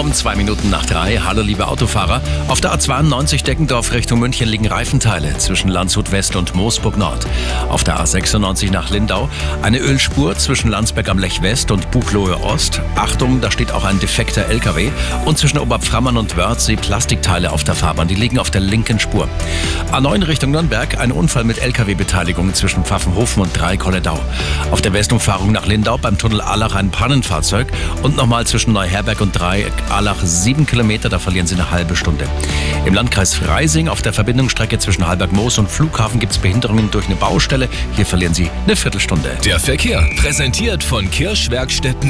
Um zwei Minuten nach drei. Hallo, liebe Autofahrer. Auf der A92 Deckendorf Richtung München liegen Reifenteile zwischen Landshut West und Moosburg Nord. Auf der A96 nach Lindau eine Ölspur zwischen Landsberg am Lech West und Buchlohe Ost. Achtung, da steht auch ein defekter LKW. Und zwischen Oberpframmern und Wörthsee Plastikteile auf der Fahrbahn. Die liegen auf der linken Spur. A9 Richtung Nürnberg ein Unfall mit LKW-Beteiligung zwischen Pfaffenhofen und Dreikolledau. Auf der Westumfahrung nach Lindau beim Tunnel Allach ein Pannenfahrzeug und nochmal zwischen Neuherberg und Dreieck Allach sieben Kilometer, da verlieren Sie eine halbe Stunde. Im Landkreis Freising auf der Verbindungsstrecke zwischen Halberg-Moos und Flughafen gibt es Behinderungen durch eine Baustelle. Hier verlieren Sie eine Viertelstunde. Der Verkehr präsentiert von Kirschwerkstätten